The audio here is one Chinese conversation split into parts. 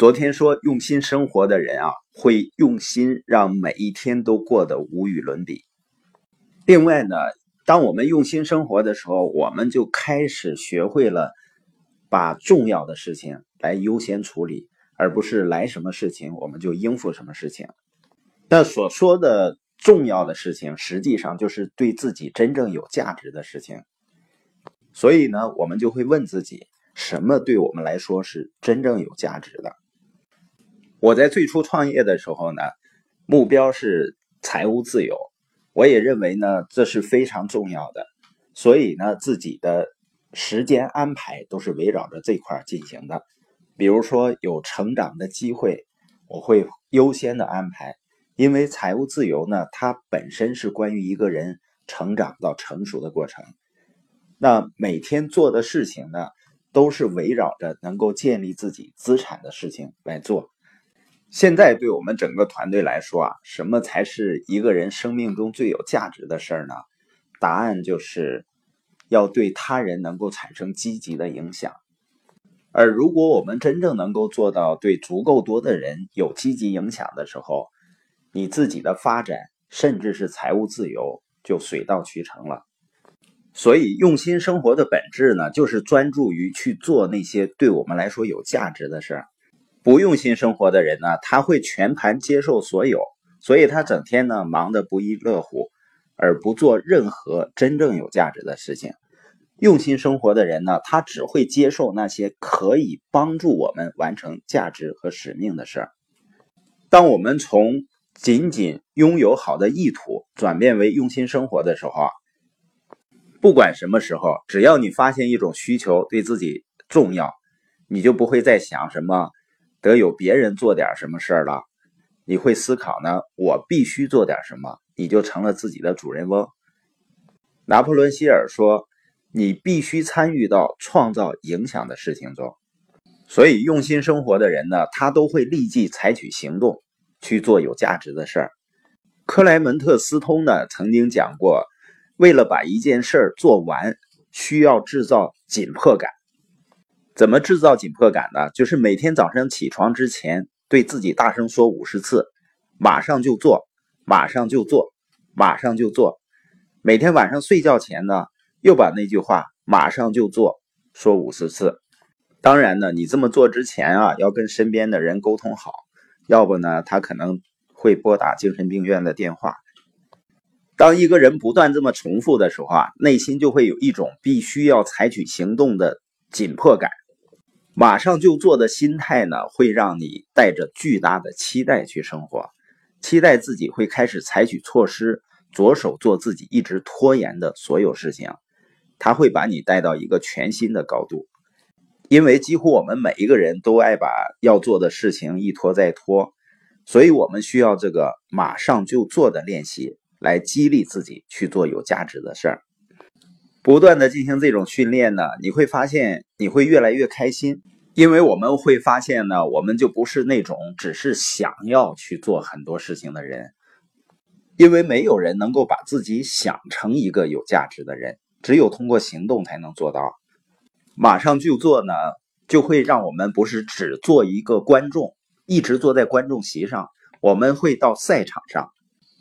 昨天说用心生活的人啊，会用心让每一天都过得无与伦比。另外呢，当我们用心生活的时候，我们就开始学会了把重要的事情来优先处理，而不是来什么事情我们就应付什么事情。那所说的重要的事情，实际上就是对自己真正有价值的事情。所以呢，我们就会问自己，什么对我们来说是真正有价值的？我在最初创业的时候呢，目标是财务自由，我也认为呢这是非常重要的，所以呢自己的时间安排都是围绕着这块进行的。比如说有成长的机会，我会优先的安排，因为财务自由呢它本身是关于一个人成长到成熟的过程。那每天做的事情呢，都是围绕着能够建立自己资产的事情来做。现在对我们整个团队来说啊，什么才是一个人生命中最有价值的事儿呢？答案就是要对他人能够产生积极的影响。而如果我们真正能够做到对足够多的人有积极影响的时候，你自己的发展甚至是财务自由就水到渠成了。所以，用心生活的本质呢，就是专注于去做那些对我们来说有价值的事儿。不用心生活的人呢，他会全盘接受所有，所以他整天呢忙得不亦乐乎，而不做任何真正有价值的事情。用心生活的人呢，他只会接受那些可以帮助我们完成价值和使命的事儿。当我们从仅仅拥有好的意图转变为用心生活的时候啊，不管什么时候，只要你发现一种需求对自己重要，你就不会再想什么。得有别人做点什么事儿了，你会思考呢？我必须做点什么，你就成了自己的主人翁。拿破仑希尔说：“你必须参与到创造影响的事情中。”所以，用心生活的人呢，他都会立即采取行动去做有价值的事儿。克莱门特斯通呢曾经讲过，为了把一件事儿做完，需要制造紧迫感。怎么制造紧迫感呢？就是每天早上起床之前，对自己大声说五十次：“马上就做，马上就做，马上就做。”每天晚上睡觉前呢，又把那句话“马上就做”说五十次。当然呢，你这么做之前啊，要跟身边的人沟通好，要不呢，他可能会拨打精神病院的电话。当一个人不断这么重复的时候啊，内心就会有一种必须要采取行动的紧迫感。马上就做的心态呢，会让你带着巨大的期待去生活，期待自己会开始采取措施，着手做自己一直拖延的所有事情。他会把你带到一个全新的高度，因为几乎我们每一个人都爱把要做的事情一拖再拖，所以我们需要这个马上就做的练习，来激励自己去做有价值的事儿。不断的进行这种训练呢，你会发现你会越来越开心，因为我们会发现呢，我们就不是那种只是想要去做很多事情的人，因为没有人能够把自己想成一个有价值的人，只有通过行动才能做到。马上就做呢，就会让我们不是只做一个观众，一直坐在观众席上，我们会到赛场上。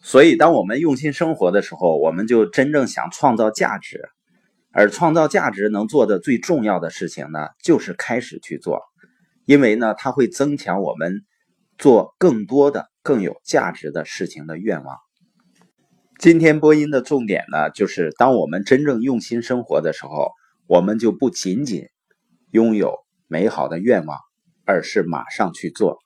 所以，当我们用心生活的时候，我们就真正想创造价值。而创造价值能做的最重要的事情呢，就是开始去做，因为呢，它会增强我们做更多的更有价值的事情的愿望。今天播音的重点呢，就是当我们真正用心生活的时候，我们就不仅仅拥有美好的愿望，而是马上去做。